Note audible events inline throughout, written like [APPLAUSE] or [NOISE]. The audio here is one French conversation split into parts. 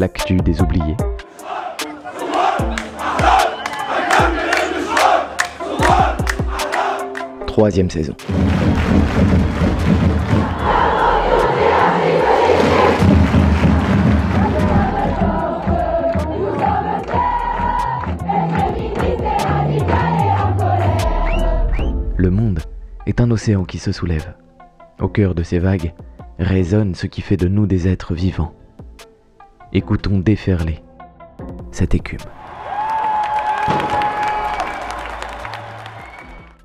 l'actu des oubliés. Troisième saison. Le monde est un océan qui se soulève. Au cœur de ces vagues résonne ce qui fait de nous des êtres vivants. Écoutons déferler cette écume.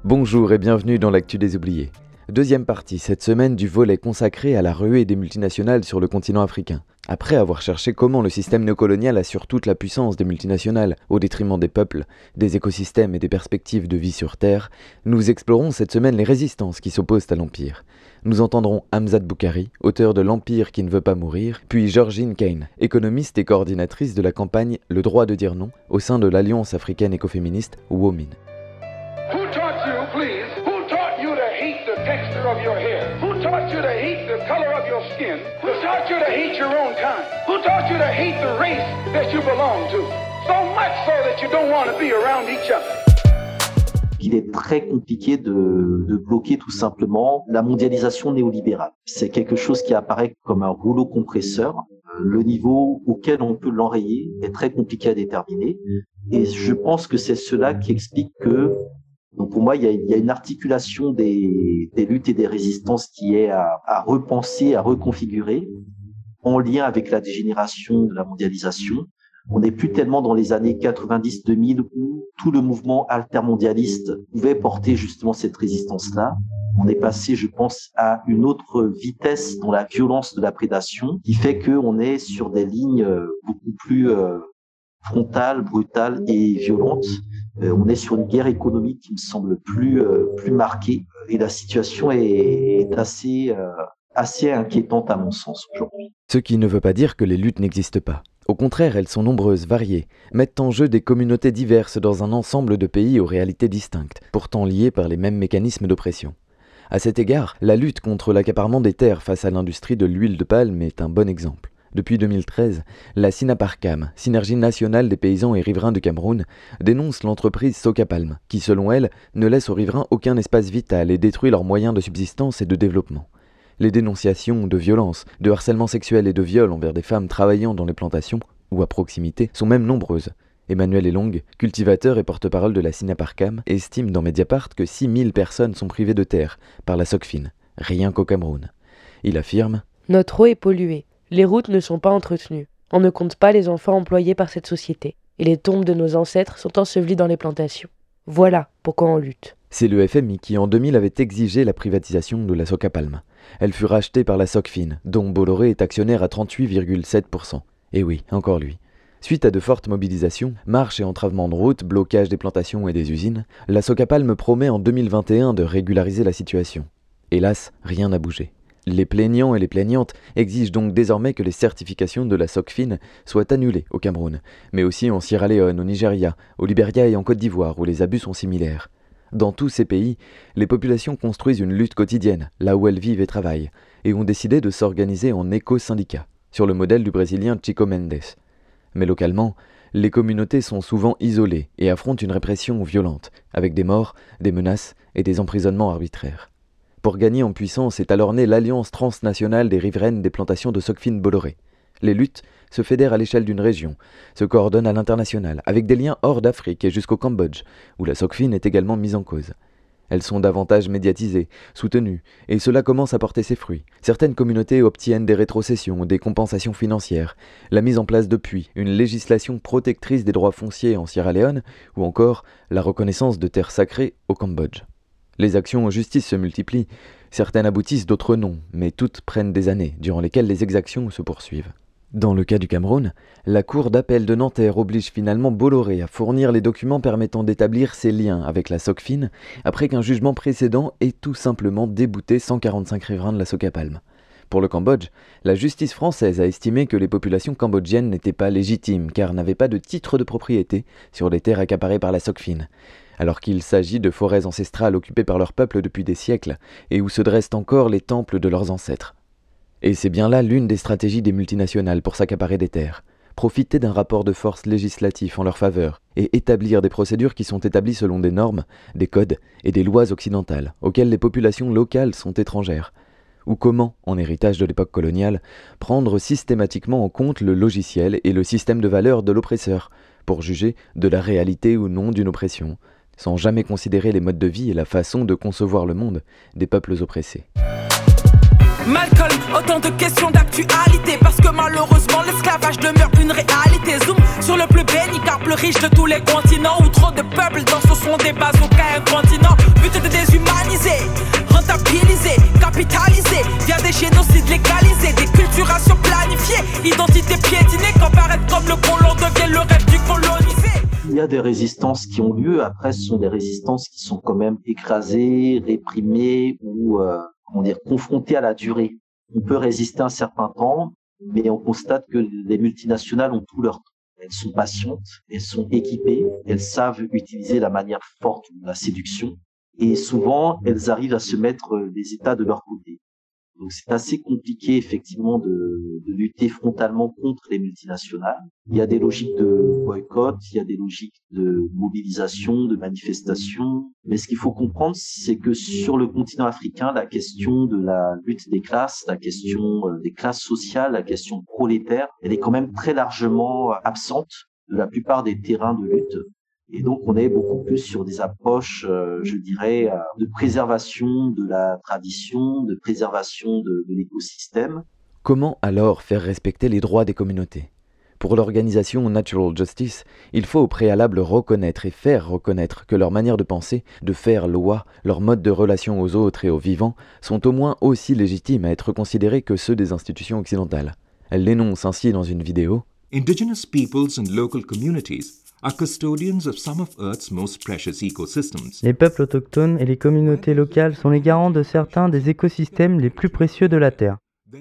Bonjour et bienvenue dans l'actu des oubliés. Deuxième partie cette semaine du volet consacré à la ruée des multinationales sur le continent africain. Après avoir cherché comment le système néocolonial assure toute la puissance des multinationales au détriment des peuples, des écosystèmes et des perspectives de vie sur Terre, nous explorons cette semaine les résistances qui s'opposent à l'Empire. Nous entendrons Hamzat Boukari, auteur de L'Empire qui ne veut pas mourir, puis Georgine Kane, économiste et coordinatrice de la campagne Le droit de dire non au sein de l'Alliance africaine écoféministe WOMIN. Taught you to hate the race that you belong to? So much so that you don't want to be around each other. Il est très compliqué de, bloquer tout simplement la mondialisation néolibérale. C'est quelque chose qui apparaît comme un rouleau compresseur. Le niveau auquel on peut l'enrayer est très compliqué à déterminer. Et je pense que c'est cela qui explique que donc pour moi, il y a, une articulation des, luttes et des résistances qui est à, repenser, à reconfigurer en lien avec la dégénération de la mondialisation. On n'est plus tellement dans les années 90-2000 où tout le mouvement altermondialiste pouvait porter justement cette résistance-là. On est passé, je pense, à une autre vitesse dans la violence de la prédation qui fait qu'on est sur des lignes beaucoup plus frontales, brutales et violentes. On est sur une guerre économique qui me semble plus plus marquée et la situation est, assez assez inquiétante à mon sens aujourd'hui. Ce qui ne veut pas dire que les luttes n'existent pas. Au contraire, elles sont nombreuses, variées, mettent en jeu des communautés diverses dans un ensemble de pays aux réalités distinctes, pourtant liées par les mêmes mécanismes d'oppression. À cet égard, la lutte contre l'accaparement des terres face à l'industrie de l'huile de palme est un bon exemple. Depuis 2013, la Sinaparcam, Synergie nationale des paysans et riverains du Cameroun, dénonce l'entreprise Socapalm, qui selon elle ne laisse aux riverains aucun espace vital et détruit leurs moyens de subsistance et de développement. Les dénonciations de violences, de harcèlement sexuel et de viol envers des femmes travaillant dans les plantations ou à proximité sont même nombreuses. Emmanuel Elong, cultivateur et porte-parole de la Sinaparcam, estime dans Mediapart que 6000 personnes sont privées de terre par la SOCFIN, rien qu'au Cameroun. Il affirme Notre eau est polluée, les routes ne sont pas entretenues, on ne compte pas les enfants employés par cette société, et les tombes de nos ancêtres sont ensevelies dans les plantations. Voilà pourquoi on lutte. C'est le FMI qui en 2000 avait exigé la privatisation de la Socapalm. Elle fut rachetée par la Socfin, dont Bolloré est actionnaire à 38,7%. Et oui, encore lui. Suite à de fortes mobilisations, marches et entravements de routes, blocage des plantations et des usines, la Socapalm promet en 2021 de régulariser la situation. Hélas, rien n'a bougé. Les plaignants et les plaignantes exigent donc désormais que les certifications de la SOCFIN soient annulées au Cameroun, mais aussi en Sierra Leone, au Nigeria, au Liberia et en Côte d'Ivoire, où les abus sont similaires. Dans tous ces pays, les populations construisent une lutte quotidienne, là où elles vivent et travaillent, et ont décidé de s'organiser en éco-syndicats, sur le modèle du Brésilien Chico Mendes. Mais localement, les communautés sont souvent isolées et affrontent une répression violente, avec des morts, des menaces et des emprisonnements arbitraires. Pour gagner en puissance est alors née l'Alliance transnationale des riveraines des plantations de Socfin Bolloré. Les luttes se fédèrent à l'échelle d'une région, se coordonnent à l'international, avec des liens hors d'Afrique et jusqu'au Cambodge, où la Socfin est également mise en cause. Elles sont davantage médiatisées, soutenues, et cela commence à porter ses fruits. Certaines communautés obtiennent des rétrocessions, des compensations financières, la mise en place de puits, une législation protectrice des droits fonciers en Sierra Leone, ou encore la reconnaissance de terres sacrées au Cambodge. Les actions en justice se multiplient, certaines aboutissent, d'autres non, mais toutes prennent des années, durant lesquelles les exactions se poursuivent. Dans le cas du Cameroun, la Cour d'appel de Nanterre oblige finalement Bolloré à fournir les documents permettant d'établir ses liens avec la SOCFIN après qu'un jugement précédent ait tout simplement débouté 145 riverains de la Socapalm. Pour le Cambodge, la justice française a estimé que les populations cambodgiennes n'étaient pas légitimes car n'avaient pas de titre de propriété sur les terres accaparées par la SOCFIN, alors qu'il s'agit de forêts ancestrales occupées par leur peuple depuis des siècles et où se dressent encore les temples de leurs ancêtres. Et c'est bien là l'une des stratégies des multinationales pour s'accaparer des terres. profiter d'un rapport de force législatif en leur faveur et établir des procédures qui sont établies selon des normes, des codes et des lois occidentales auxquelles les populations locales sont étrangères, ou comment, en héritage de l'époque coloniale, prendre systématiquement en compte le logiciel et le système de valeurs de l'oppresseur, pour juger de la réalité ou non d'une oppression, sans jamais considérer les modes de vie et la façon de concevoir le monde des peuples oppressés. Malcolm, autant de questions d'actualité Parce que malheureusement l'esclavage demeure une réalité. Zoom sur le plus béni car plus riche de tous les continents Où trop de peuples dans ce sont des bases aucun continent. But de déshumaniser, rentabiliser, capitaliser Via des génocides légalisés, des culturations planifiées Identité piétinée quand paraître comme le colon devient le rêve du colonisé il y a des résistances qui ont lieu. Après, ce sont des résistances qui sont quand même écrasées, réprimées ou euh, on dire, confronté à la durée. On peut résister un certain temps, mais on constate que les multinationales ont tout leur temps. Elles sont patientes, elles sont équipées, elles savent utiliser la manière forte de la séduction, et souvent elles arrivent à se mettre des États de leur côté. Donc c'est assez compliqué effectivement de, de, lutter frontalement contre les multinationales. Il y a des logiques de boycott, il y a des logiques de mobilisation, de manifestation. Mais ce qu'il faut comprendre, c'est que sur le continent africain, la question de la lutte des classes, la question euh, des classes sociales, la question prolétaire, elle est quand même très largement absente de la plupart des terrains de lutte. Et donc, on est beaucoup plus sur des approches, euh, je dirais, euh, de préservation de la tradition, de préservation de, de l'écosystème. Comment alors faire respecter les droits des communautés? Pour l'organisation Natural Justice, il faut au préalable reconnaître et faire reconnaître que leur manière de penser, de faire loi, leur mode de relation aux autres et aux vivants sont au moins aussi légitimes à être considérés que ceux des institutions occidentales. Elle l'énonce ainsi dans une vidéo. Indigenous peoples and local communities les peuples autochtones et les communautés locales sont les garants de certains des écosystèmes les plus précieux de la Terre.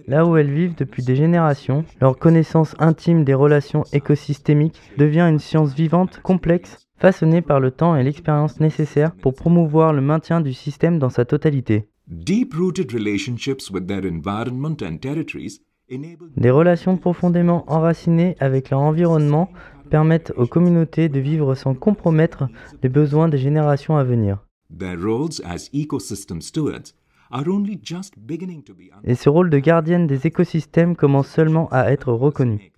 Là où elles vivent depuis des générations, leur connaissance intime des relations écosystémiques devient une science vivante, complexe, façonnée par le temps et l'expérience nécessaires pour promouvoir le maintien du système dans sa totalité. Des relations profondément enracinées avec leur environnement permettent aux communautés de vivre sans compromettre les besoins des générations à venir. Et ce rôle de gardienne des écosystèmes commence seulement à être reconnu.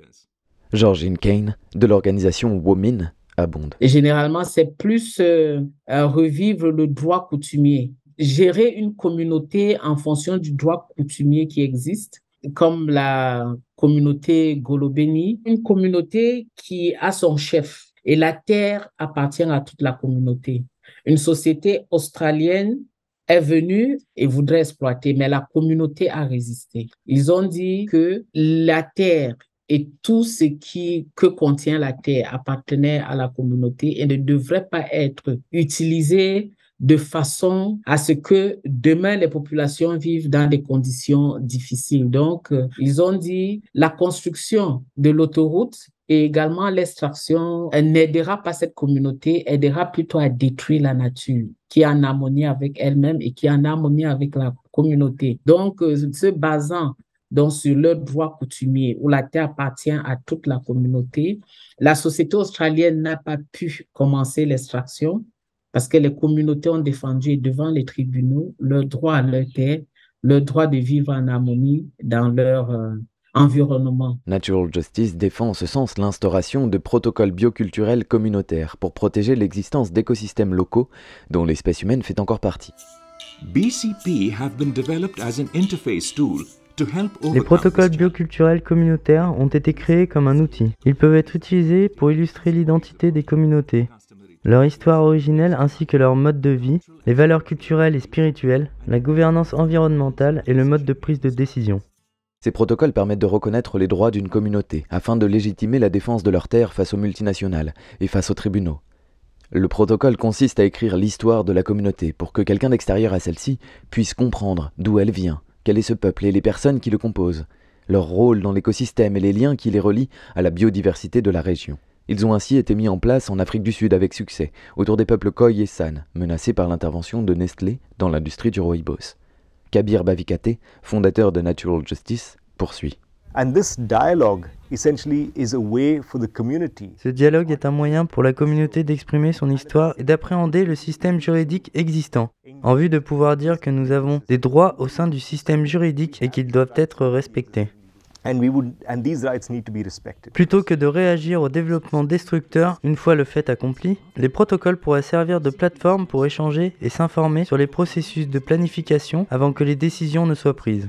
Georgine Kane, de l'organisation Women, abonde. Et généralement, c'est plus euh, revivre le droit coutumier. Gérer une communauté en fonction du droit coutumier qui existe, comme la communauté Golobeni, une communauté qui a son chef et la terre appartient à toute la communauté. Une société australienne est venue et voudrait exploiter, mais la communauté a résisté. Ils ont dit que la terre et tout ce qui que contient la terre appartenait à la communauté et ne devrait pas être utilisé de façon à ce que demain les populations vivent dans des conditions difficiles. Donc, euh, ils ont dit la construction de l'autoroute et également l'extraction n'aidera pas cette communauté, aidera plutôt à détruire la nature qui est en harmonie avec elle-même et qui est en harmonie avec la communauté. Donc, euh, se basant donc sur leur droit coutumier où la terre appartient à toute la communauté, la société australienne n'a pas pu commencer l'extraction parce que les communautés ont défendu devant les tribunaux leur droit à leur terre, leur droit de vivre en harmonie dans leur euh, environnement. Natural Justice défend en ce sens l'instauration de protocoles bioculturels communautaires pour protéger l'existence d'écosystèmes locaux dont l'espèce humaine fait encore partie. BCP have been developed as an interface tool les protocoles bioculturels communautaires ont été créés comme un outil. Ils peuvent être utilisés pour illustrer l'identité des communautés, leur histoire originelle ainsi que leur mode de vie, les valeurs culturelles et spirituelles, la gouvernance environnementale et le mode de prise de décision. Ces protocoles permettent de reconnaître les droits d'une communauté afin de légitimer la défense de leurs terres face aux multinationales et face aux tribunaux. Le protocole consiste à écrire l'histoire de la communauté pour que quelqu'un d'extérieur à celle-ci puisse comprendre d'où elle vient, quel est ce peuple et les personnes qui le composent, leur rôle dans l'écosystème et les liens qui les relient à la biodiversité de la région. Ils ont ainsi été mis en place en Afrique du Sud avec succès, autour des peuples Khoi et San, menacés par l'intervention de Nestlé dans l'industrie du rooibos. Kabir Bavikate, fondateur de Natural Justice, poursuit. Ce dialogue est un moyen pour la communauté d'exprimer son histoire et d'appréhender le système juridique existant, en vue de pouvoir dire que nous avons des droits au sein du système juridique et qu'ils doivent être respectés. Plutôt que de réagir au développement destructeur une fois le fait accompli, les protocoles pourraient servir de plateforme pour échanger et s'informer sur les processus de planification avant que les décisions ne soient prises.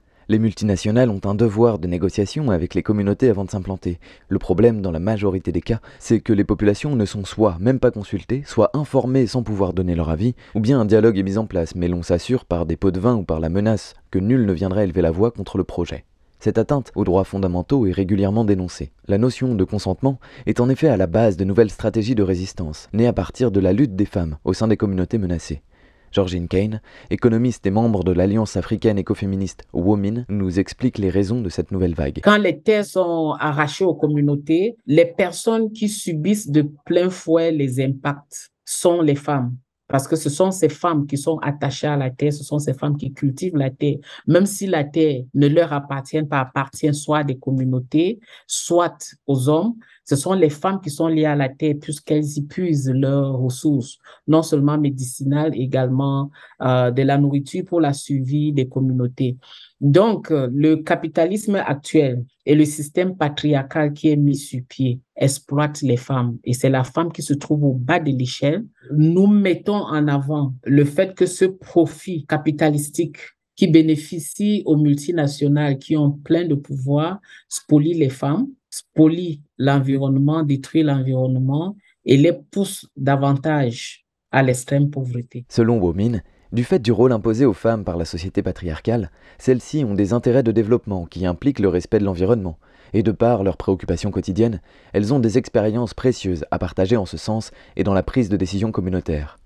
Les multinationales ont un devoir de négociation avec les communautés avant de s'implanter. Le problème, dans la majorité des cas, c'est que les populations ne sont soit même pas consultées, soit informées sans pouvoir donner leur avis, ou bien un dialogue est mis en place, mais l'on s'assure par des pots de vin ou par la menace que nul ne viendra élever la voix contre le projet. Cette atteinte aux droits fondamentaux est régulièrement dénoncée. La notion de consentement est en effet à la base de nouvelles stratégies de résistance, nées à partir de la lutte des femmes au sein des communautés menacées. Georgine Kane, économiste et membre de l'Alliance africaine écoféministe WOMIN, nous explique les raisons de cette nouvelle vague. Quand les terres sont arrachées aux communautés, les personnes qui subissent de plein fouet les impacts sont les femmes. Parce que ce sont ces femmes qui sont attachées à la terre, ce sont ces femmes qui cultivent la terre. Même si la terre ne leur appartient pas, appartient soit à des communautés, soit aux hommes, ce sont les femmes qui sont liées à la terre puisqu'elles y puisent leurs ressources, non seulement médicinales, également euh, de la nourriture pour la suivi des communautés. Donc, euh, le capitalisme actuel et le système patriarcal qui est mis sur pied exploite les femmes et c'est la femme qui se trouve au bas de l'échelle. Nous mettons en avant le fait que ce profit capitalistique qui bénéficie aux multinationales qui ont plein de pouvoir spolie les femmes, spolie l'environnement, détruit l'environnement et les pousse davantage à l'extrême pauvreté. Selon Womin, du fait du rôle imposé aux femmes par la société patriarcale, celles-ci ont des intérêts de développement qui impliquent le respect de l'environnement, et de par leurs préoccupations quotidiennes, elles ont des expériences précieuses à partager en ce sens et dans la prise de décision communautaire.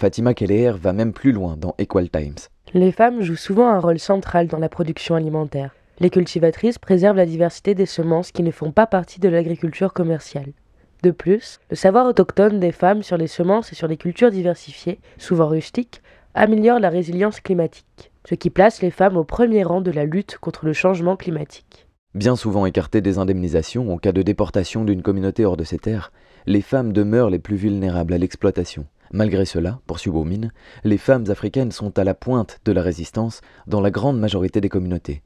Fatima Keller va même plus loin dans Equal Times. Les femmes jouent souvent un rôle central dans la production alimentaire. Les cultivatrices préservent la diversité des semences qui ne font pas partie de l'agriculture commerciale. De plus, le savoir autochtone des femmes sur les semences et sur les cultures diversifiées, souvent rustiques, améliore la résilience climatique, ce qui place les femmes au premier rang de la lutte contre le changement climatique. Bien souvent écartées des indemnisations en cas de déportation d'une communauté hors de ses terres, les femmes demeurent les plus vulnérables à l'exploitation. Malgré cela, poursuit Beaumine, les femmes africaines sont à la pointe de la résistance dans la grande majorité des communautés.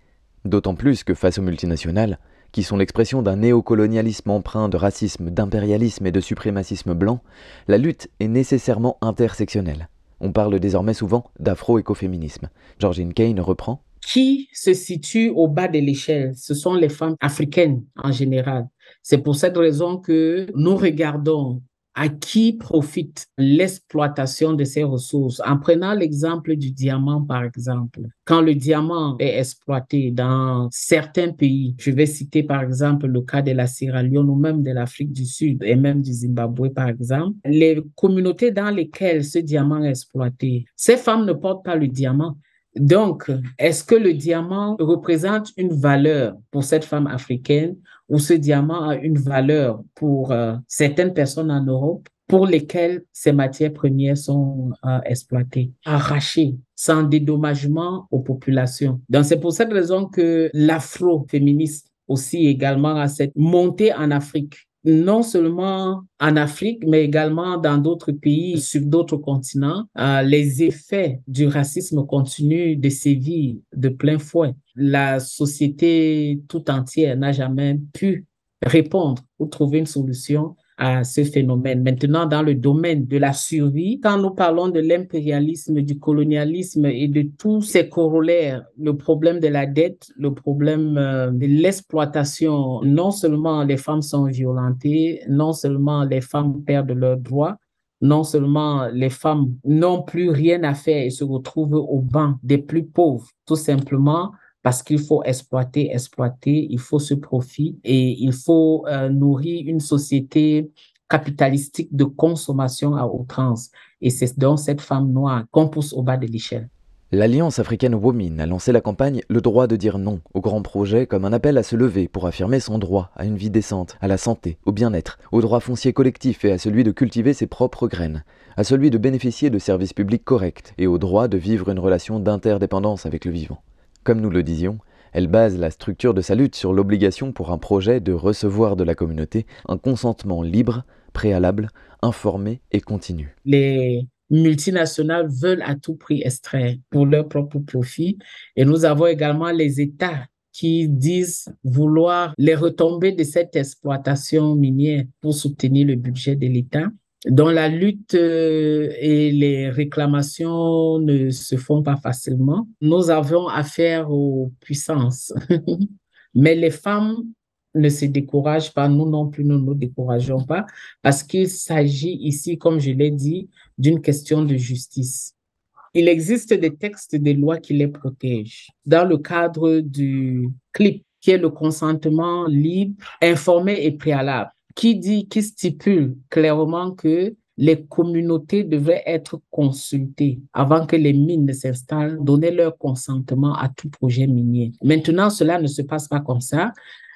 D'autant plus que face aux multinationales, qui sont l'expression d'un néocolonialisme empreint de racisme, d'impérialisme et de suprémacisme blanc, la lutte est nécessairement intersectionnelle. On parle désormais souvent d'afro-écoféminisme. Georgine Kane reprend. Qui se situe au bas de l'échelle? Ce sont les femmes africaines en général. C'est pour cette raison que nous regardons à qui profite l'exploitation de ces ressources? En prenant l'exemple du diamant, par exemple, quand le diamant est exploité dans certains pays, je vais citer par exemple le cas de la Sierra Leone ou même de l'Afrique du Sud et même du Zimbabwe, par exemple, les communautés dans lesquelles ce diamant est exploité, ces femmes ne portent pas le diamant, donc, est-ce que le diamant représente une valeur pour cette femme africaine ou ce diamant a une valeur pour euh, certaines personnes en Europe pour lesquelles ces matières premières sont euh, exploitées, arrachées, sans dédommagement aux populations. Donc, c'est pour cette raison que l'afro-féministe aussi également a cette montée en Afrique non seulement en Afrique, mais également dans d'autres pays, sur d'autres continents, euh, les effets du racisme continuent de sévir de plein fouet. La société tout entière n'a jamais pu répondre ou trouver une solution à ce phénomène. Maintenant, dans le domaine de la survie, quand nous parlons de l'impérialisme, du colonialisme et de tous ces corollaires, le problème de la dette, le problème euh, de l'exploitation, non seulement les femmes sont violentées, non seulement les femmes perdent leurs droits, non seulement les femmes n'ont plus rien à faire et se retrouvent au banc des plus pauvres, tout simplement parce qu'il faut exploiter, exploiter, il faut ce profit et il faut euh, nourrir une société capitalistique de consommation à outrance. Et c'est dans cette femme noire qu'on pousse au bas de l'échelle. L'Alliance africaine Women a lancé la campagne Le droit de dire non au grand projet comme un appel à se lever pour affirmer son droit à une vie décente, à la santé, au bien-être, au droit foncier collectif et à celui de cultiver ses propres graines, à celui de bénéficier de services publics corrects et au droit de vivre une relation d'interdépendance avec le vivant. Comme nous le disions, elle base la structure de sa lutte sur l'obligation pour un projet de recevoir de la communauté un consentement libre, préalable, informé et continu. Les multinationales veulent à tout prix extraire pour leur propre profit et nous avons également les États qui disent vouloir les retombées de cette exploitation minière pour soutenir le budget de l'État dont la lutte euh, et les réclamations ne se font pas facilement. Nous avons affaire aux puissances. [LAUGHS] Mais les femmes ne se découragent pas, nous non plus, nous ne nous décourageons pas, parce qu'il s'agit ici, comme je l'ai dit, d'une question de justice. Il existe des textes des lois qui les protègent. Dans le cadre du CLIP, qui est le consentement libre, informé et préalable qui dit, qui stipule clairement que les communautés devraient être consultées avant que les mines ne s'installent, donner leur consentement à tout projet minier. Maintenant, cela ne se passe pas comme ça.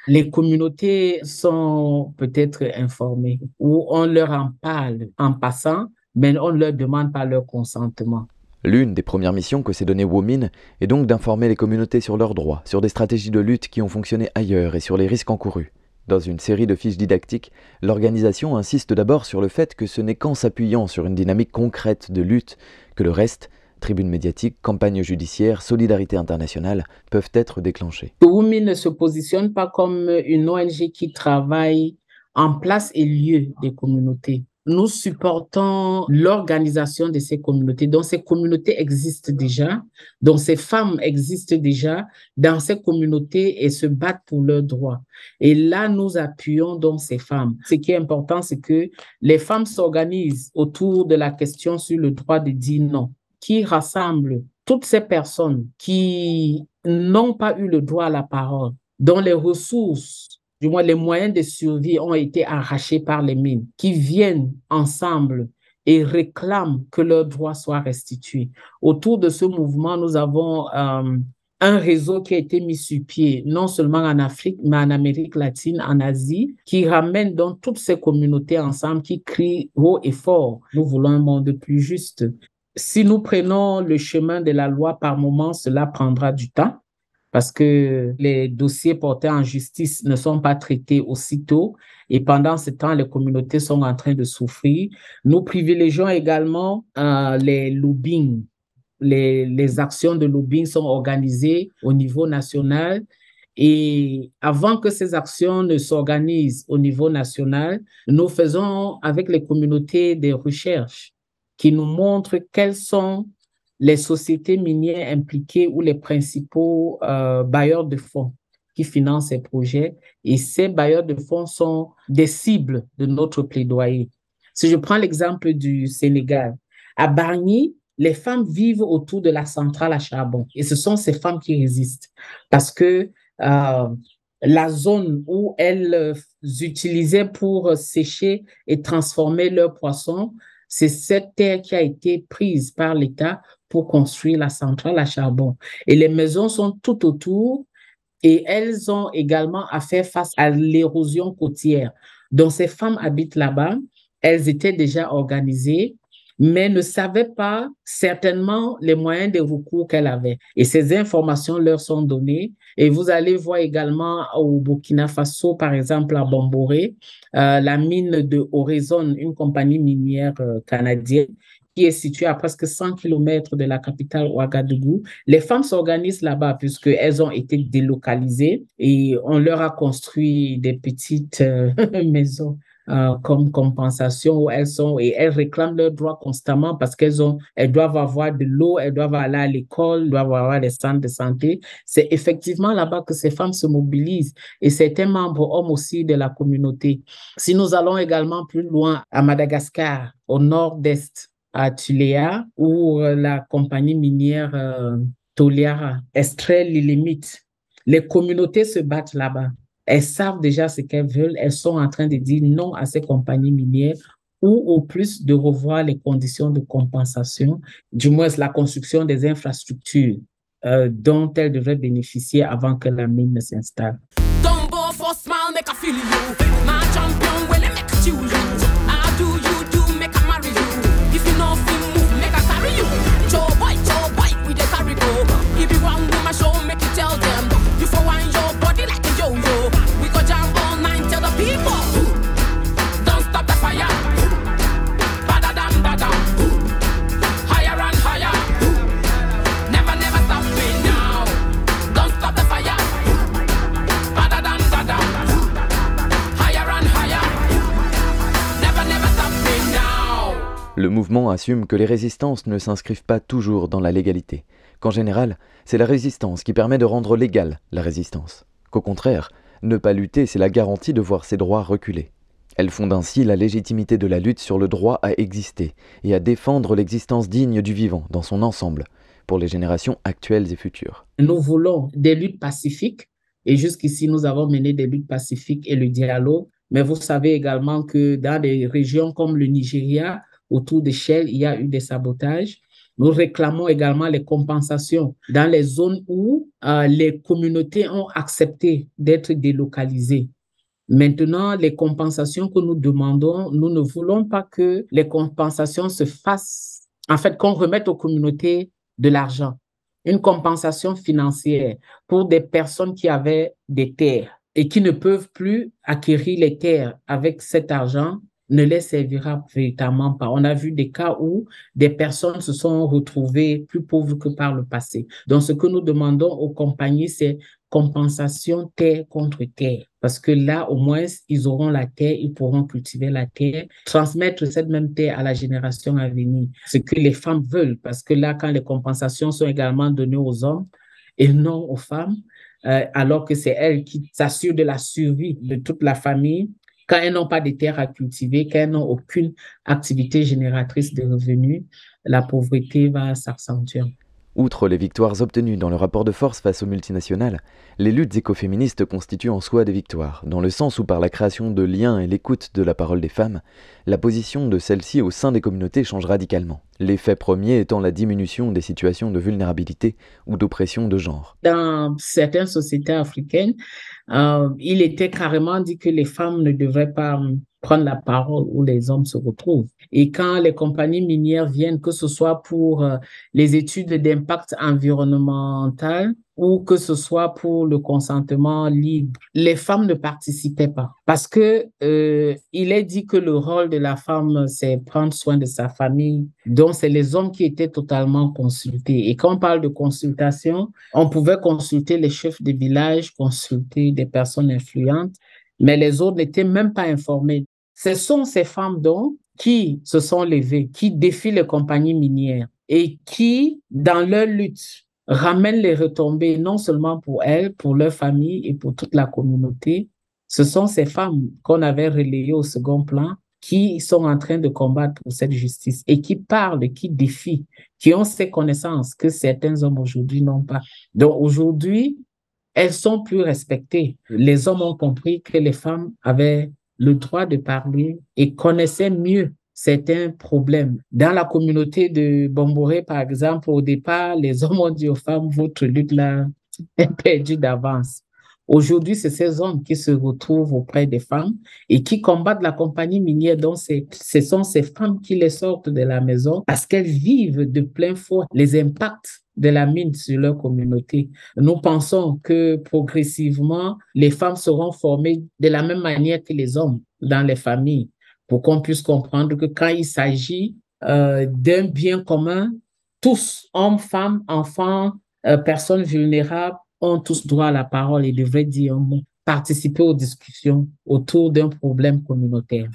Les communautés sont peut-être informées ou on leur en parle en passant, mais on ne leur demande pas leur consentement. L'une des premières missions que s'est donnée Womin est donc d'informer les communautés sur leurs droits, sur des stratégies de lutte qui ont fonctionné ailleurs et sur les risques encourus. Dans une série de fiches didactiques, l'organisation insiste d'abord sur le fait que ce n'est qu'en s'appuyant sur une dynamique concrète de lutte que le reste, tribune médiatique, campagne judiciaire, solidarité internationale, peuvent être déclenchés. Women ne se positionne pas comme une ONG qui travaille en place et lieu des communautés nous supportons l'organisation de ces communautés. Donc, ces communautés existent déjà, donc ces femmes existent déjà dans ces communautés et se battent pour leurs droits. Et là, nous appuyons donc ces femmes. Ce qui est important, c'est que les femmes s'organisent autour de la question sur le droit de dire non, qui rassemble toutes ces personnes qui n'ont pas eu le droit à la parole, dont les ressources du moins les moyens de survie ont été arrachés par les mines, qui viennent ensemble et réclament que leurs droits soient restitués. Autour de ce mouvement, nous avons euh, un réseau qui a été mis sur pied, non seulement en Afrique, mais en Amérique latine, en Asie, qui ramène donc toutes ces communautés ensemble, qui crient haut et fort, nous voulons un monde plus juste. Si nous prenons le chemin de la loi par moment, cela prendra du temps parce que les dossiers portés en justice ne sont pas traités aussitôt et pendant ce temps, les communautés sont en train de souffrir. Nous privilégions également euh, les lobbying. Les, les actions de lobbying sont organisées au niveau national et avant que ces actions ne s'organisent au niveau national, nous faisons avec les communautés des recherches qui nous montrent quelles sont les sociétés minières impliquées ou les principaux euh, bailleurs de fonds qui financent ces projets. Et ces bailleurs de fonds sont des cibles de notre plaidoyer. Si je prends l'exemple du Sénégal, à Bargny, les femmes vivent autour de la centrale à charbon. Et ce sont ces femmes qui résistent parce que euh, la zone où elles utilisaient pour sécher et transformer leurs poissons, c'est cette terre qui a été prise par l'État pour construire la centrale à charbon. Et les maisons sont tout autour et elles ont également à faire face à l'érosion côtière. Donc, ces femmes habitent là-bas. Elles étaient déjà organisées, mais ne savaient pas certainement les moyens de recours qu'elles avaient. Et ces informations leur sont données. Et vous allez voir également au Burkina Faso, par exemple, à Bamboré, euh, la mine de Horizon, une compagnie minière euh, canadienne, qui est située à presque 100 km de la capitale Ouagadougou. Les femmes s'organisent là-bas puisqu'elles ont été délocalisées et on leur a construit des petites euh, [LAUGHS] maisons euh, comme compensation où elles sont et elles réclament leurs droits constamment parce qu'elles ont, elles doivent avoir de l'eau, elles doivent aller à l'école, doivent avoir des centres de santé. C'est effectivement là-bas que ces femmes se mobilisent et certains membres hommes aussi de la communauté. Si nous allons également plus loin à Madagascar, au nord-est, à Tuléa, où euh, la compagnie minière euh, Toliara extrait les limites, les communautés se battent là-bas. Elles savent déjà ce qu'elles veulent. Elles sont en train de dire non à ces compagnies minières ou au plus de revoir les conditions de compensation, du moins la construction des infrastructures euh, dont elles devraient bénéficier avant que la mine ne s'installe. Assume que les résistances ne s'inscrivent pas toujours dans la légalité, qu'en général, c'est la résistance qui permet de rendre légale la résistance, qu'au contraire, ne pas lutter, c'est la garantie de voir ses droits reculer. Elle fonde ainsi la légitimité de la lutte sur le droit à exister et à défendre l'existence digne du vivant dans son ensemble, pour les générations actuelles et futures. Nous voulons des luttes pacifiques, et jusqu'ici nous avons mené des luttes pacifiques et le dialogue, mais vous savez également que dans des régions comme le Nigeria, autour de il y a eu des sabotages. Nous réclamons également les compensations dans les zones où euh, les communautés ont accepté d'être délocalisées. Maintenant, les compensations que nous demandons, nous ne voulons pas que les compensations se fassent, en fait, qu'on remette aux communautés de l'argent, une compensation financière pour des personnes qui avaient des terres et qui ne peuvent plus acquérir les terres avec cet argent ne les servira véritablement pas. On a vu des cas où des personnes se sont retrouvées plus pauvres que par le passé. Donc, ce que nous demandons aux compagnies, c'est compensation terre contre terre. Parce que là, au moins, ils auront la terre, ils pourront cultiver la terre, transmettre cette même terre à la génération à venir. Ce que les femmes veulent, parce que là, quand les compensations sont également données aux hommes et non aux femmes, euh, alors que c'est elles qui s'assurent de la survie de toute la famille, quand elles n'ont pas de terres à cultiver, quand elles n'ont aucune activité génératrice de revenus, la pauvreté va s'accentuer. Outre les victoires obtenues dans le rapport de force face aux multinationales, les luttes écoféministes constituent en soi des victoires, dans le sens où par la création de liens et l'écoute de la parole des femmes, la position de celles-ci au sein des communautés change radicalement. L'effet premier étant la diminution des situations de vulnérabilité ou d'oppression de genre. Dans certaines sociétés africaines, euh, il était carrément dit que les femmes ne devraient pas prendre la parole où les hommes se retrouvent. Et quand les compagnies minières viennent, que ce soit pour euh, les études d'impact environnemental ou que ce soit pour le consentement libre, les femmes ne participaient pas parce que euh, il est dit que le rôle de la femme c'est prendre soin de sa famille, donc c'est les hommes qui étaient totalement consultés. Et quand on parle de consultation, on pouvait consulter les chefs de village, consulter des personnes influentes, mais les autres n'étaient même pas informés. Ce sont ces femmes donc qui se sont levées, qui défient les compagnies minières et qui, dans leur lutte, ramènent les retombées non seulement pour elles, pour leur famille et pour toute la communauté. Ce sont ces femmes qu'on avait relayées au second plan qui sont en train de combattre pour cette justice et qui parlent, qui défient, qui ont ces connaissances que certains hommes aujourd'hui n'ont pas. Donc aujourd'hui, elles sont plus respectées. Les hommes ont compris que les femmes avaient le droit de parler et connaissait mieux certains problèmes. Dans la communauté de Bomboré, par exemple, au départ, les hommes ont dit aux femmes, votre lutte là [LAUGHS] est perdue d'avance. Aujourd'hui, c'est ces hommes qui se retrouvent auprès des femmes et qui combattent la compagnie minière. Donc, ce sont ces femmes qui les sortent de la maison parce qu'elles vivent de plein fouet les impacts de la mine sur leur communauté. Nous pensons que progressivement, les femmes seront formées de la même manière que les hommes dans les familles pour qu'on puisse comprendre que quand il s'agit euh, d'un bien commun, tous, hommes, femmes, enfants, euh, personnes vulnérables, ont tous droit à la parole et devraient dire mot participer aux discussions autour d'un problème communautaire.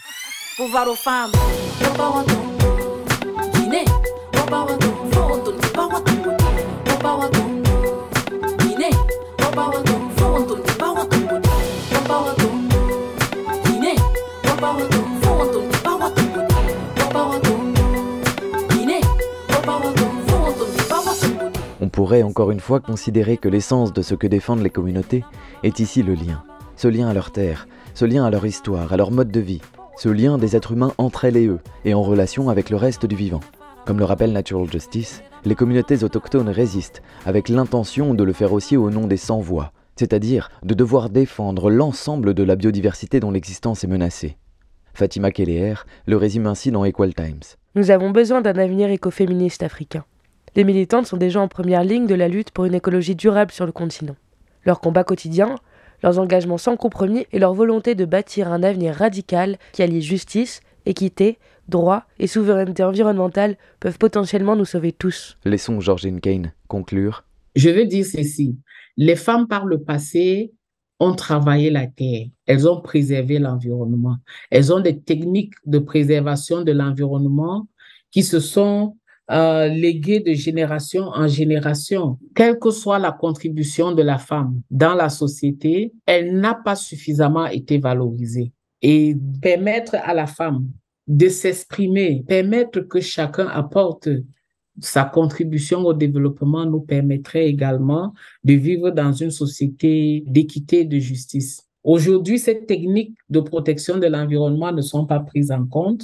Pourrait encore une fois considérer que l'essence de ce que défendent les communautés est ici le lien. Ce lien à leur terre, ce lien à leur histoire, à leur mode de vie, ce lien des êtres humains entre elles et eux, et en relation avec le reste du vivant. Comme le rappelle Natural Justice, les communautés autochtones résistent avec l'intention de le faire aussi au nom des sans-voix, c'est-à-dire de devoir défendre l'ensemble de la biodiversité dont l'existence est menacée. Fatima Keller le résume ainsi dans Equal Times. Nous avons besoin d'un avenir écoféministe africain. Les militantes sont déjà en première ligne de la lutte pour une écologie durable sur le continent. Leur combat quotidien, leurs engagements sans compromis et leur volonté de bâtir un avenir radical qui allie justice, équité, droit et souveraineté environnementale peuvent potentiellement nous sauver tous. Laissons Georgine Kane conclure. Je veux dire ceci. Les femmes par le passé ont travaillé la terre, elles ont préservé l'environnement, elles ont des techniques de préservation de l'environnement qui se sont euh, légué de génération en génération. Quelle que soit la contribution de la femme dans la société, elle n'a pas suffisamment été valorisée. Et permettre à la femme de s'exprimer, permettre que chacun apporte sa contribution au développement nous permettrait également de vivre dans une société d'équité et de justice. Aujourd'hui, ces techniques de protection de l'environnement ne sont pas prises en compte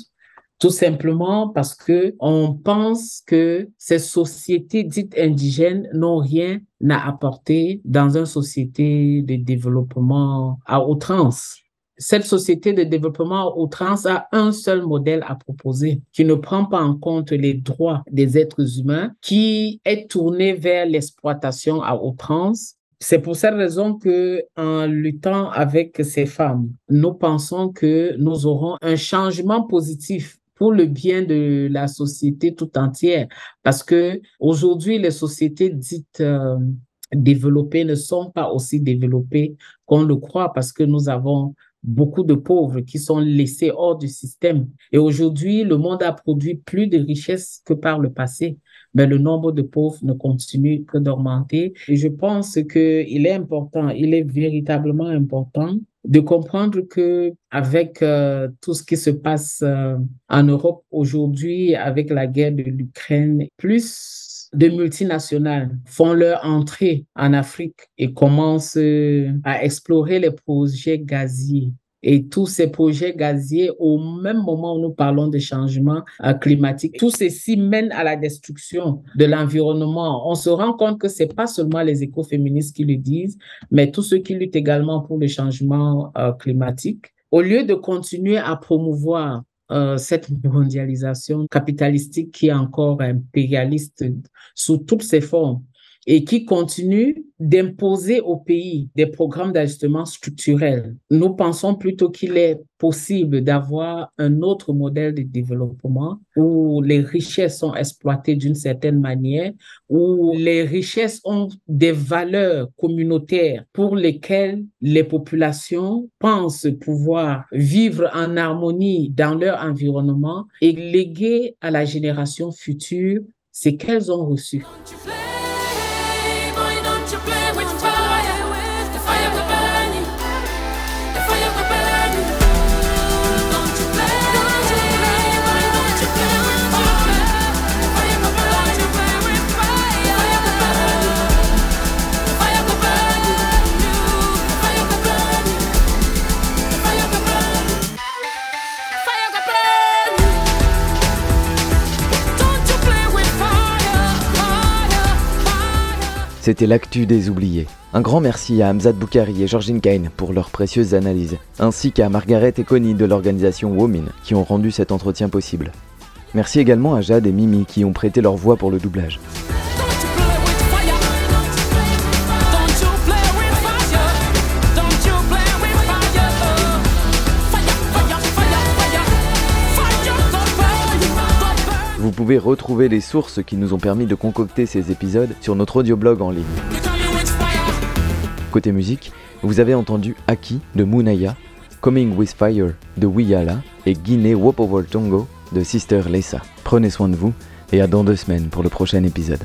tout simplement parce que on pense que ces sociétés dites indigènes n'ont rien à apporter dans une société de développement à outrance. Cette société de développement à outrance a un seul modèle à proposer qui ne prend pas en compte les droits des êtres humains, qui est tourné vers l'exploitation à outrance c'est pour cette raison que, en luttant avec ces femmes, nous pensons que nous aurons un changement positif pour le bien de la société tout entière. Parce que aujourd'hui, les sociétés dites euh, développées ne sont pas aussi développées qu'on le croit parce que nous avons beaucoup de pauvres qui sont laissés hors du système. Et aujourd'hui, le monde a produit plus de richesses que par le passé, mais le nombre de pauvres ne continue que d'augmenter. Et je pense qu'il est important, il est véritablement important de comprendre que avec euh, tout ce qui se passe euh, en Europe aujourd'hui, avec la guerre de l'Ukraine, plus de multinationales font leur entrée en Afrique et commencent euh, à explorer les projets gaziers et tous ces projets gaziers, au même moment où nous parlons de changement euh, climatique, tout ceci mène à la destruction de l'environnement. On se rend compte que c'est pas seulement les écoféministes qui le disent, mais tous ceux qui luttent également pour le changement euh, climatique. Au lieu de continuer à promouvoir euh, cette mondialisation capitalistique qui est encore impérialiste sous toutes ses formes, et qui continue d'imposer au pays des programmes d'ajustement structurel. Nous pensons plutôt qu'il est possible d'avoir un autre modèle de développement où les richesses sont exploitées d'une certaine manière, où les richesses ont des valeurs communautaires pour lesquelles les populations pensent pouvoir vivre en harmonie dans leur environnement et léguer à la génération future ce qu'elles ont reçu. C'était l'actu des oubliés. Un grand merci à Hamzat Boukari et Georgine Kane pour leurs précieuses analyses, ainsi qu'à Margaret et Connie de l'organisation Women qui ont rendu cet entretien possible. Merci également à Jade et Mimi qui ont prêté leur voix pour le doublage. Vous pouvez retrouver les sources qui nous ont permis de concocter ces épisodes sur notre audioblog en ligne. Côté musique, Vous avez entendu Aki de Munaya, Coming with Fire de Wiyala et Guinée Wopover Tongo de Sister Lesa. Prenez soin de vous et à dans deux semaines pour le prochain épisode.